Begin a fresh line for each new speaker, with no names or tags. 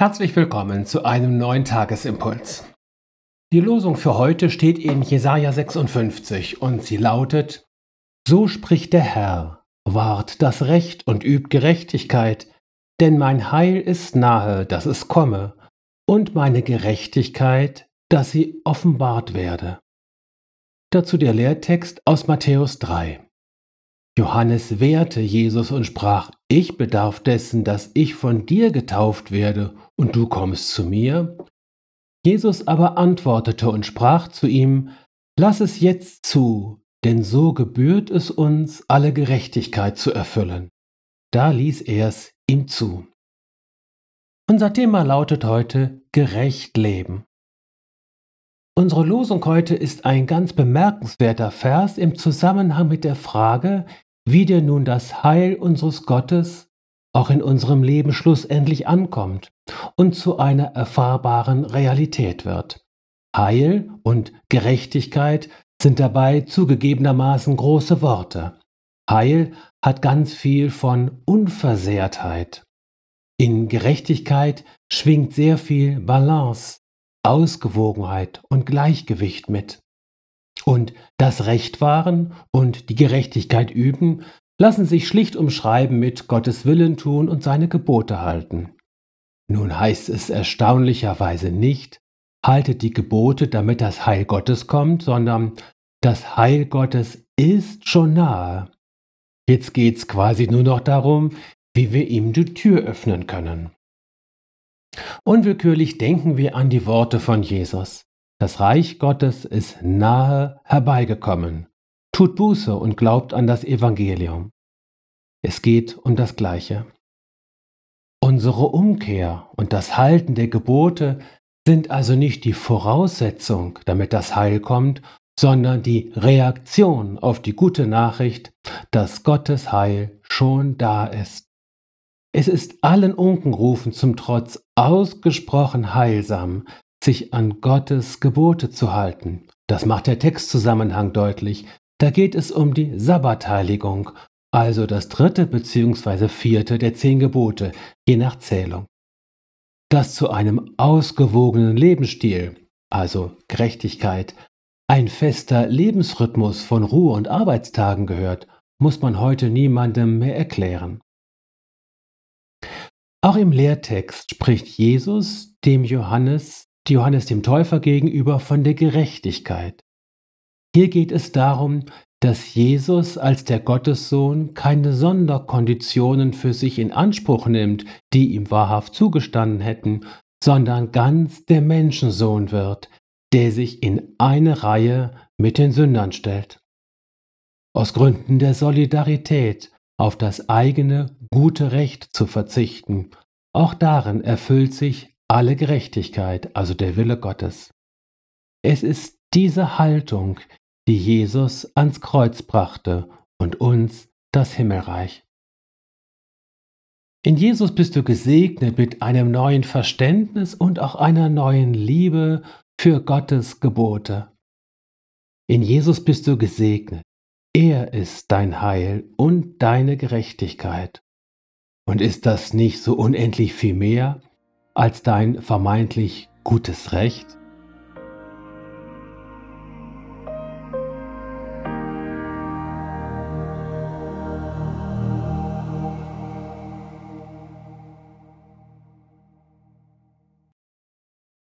Herzlich willkommen zu einem neuen Tagesimpuls. Die Losung für heute steht in Jesaja 56 und sie lautet: So spricht der Herr, wahrt das Recht und übt Gerechtigkeit, denn mein Heil ist nahe, dass es komme, und meine Gerechtigkeit, dass sie offenbart werde. Dazu der Lehrtext aus Matthäus 3. Johannes wehrte Jesus und sprach, ich bedarf dessen, dass ich von dir getauft werde, und du kommst zu mir? Jesus aber antwortete und sprach zu ihm, Lass es jetzt zu, denn so gebührt es uns, alle Gerechtigkeit zu erfüllen. Da ließ er es ihm zu. Unser Thema lautet heute Gerecht leben. Unsere Losung heute ist ein ganz bemerkenswerter Vers im Zusammenhang mit der Frage, wie dir nun das Heil unseres Gottes auch in unserem Leben schlussendlich ankommt und zu einer erfahrbaren Realität wird. Heil und Gerechtigkeit sind dabei zugegebenermaßen große Worte. Heil hat ganz viel von Unversehrtheit. In Gerechtigkeit schwingt sehr viel Balance, Ausgewogenheit und Gleichgewicht mit. Und das Recht wahren und die Gerechtigkeit üben, lassen sich schlicht umschreiben mit Gottes Willen tun und seine Gebote halten. Nun heißt es erstaunlicherweise nicht, haltet die Gebote, damit das Heil Gottes kommt, sondern das Heil Gottes ist schon nahe. Jetzt geht's quasi nur noch darum, wie wir ihm die Tür öffnen können. Unwillkürlich denken wir an die Worte von Jesus. Das Reich Gottes ist nahe herbeigekommen. Tut Buße und glaubt an das Evangelium. Es geht um das Gleiche. Unsere Umkehr und das Halten der Gebote sind also nicht die Voraussetzung, damit das Heil kommt, sondern die Reaktion auf die gute Nachricht, dass Gottes Heil schon da ist. Es ist allen Unkenrufen zum Trotz ausgesprochen heilsam, sich an Gottes Gebote zu halten. Das macht der Textzusammenhang deutlich. Da geht es um die Sabbatheiligung, also das dritte bzw. vierte der zehn Gebote, je nach Zählung. Das zu einem ausgewogenen Lebensstil, also Gerechtigkeit, ein fester Lebensrhythmus von Ruhe und Arbeitstagen gehört, muss man heute niemandem mehr erklären. Auch im Lehrtext spricht Jesus dem Johannes Johannes dem Täufer gegenüber von der Gerechtigkeit. Hier geht es darum, dass Jesus als der Gottessohn keine Sonderkonditionen für sich in Anspruch nimmt, die ihm wahrhaft zugestanden hätten, sondern ganz der Menschensohn wird, der sich in eine Reihe mit den Sündern stellt. Aus Gründen der Solidarität auf das eigene gute Recht zu verzichten, auch darin erfüllt sich alle Gerechtigkeit, also der Wille Gottes. Es ist diese Haltung, die Jesus ans Kreuz brachte und uns das Himmelreich. In Jesus bist du gesegnet mit einem neuen Verständnis und auch einer neuen Liebe für Gottes Gebote. In Jesus bist du gesegnet. Er ist dein Heil und deine Gerechtigkeit. Und ist das nicht so unendlich viel mehr, als dein vermeintlich gutes Recht?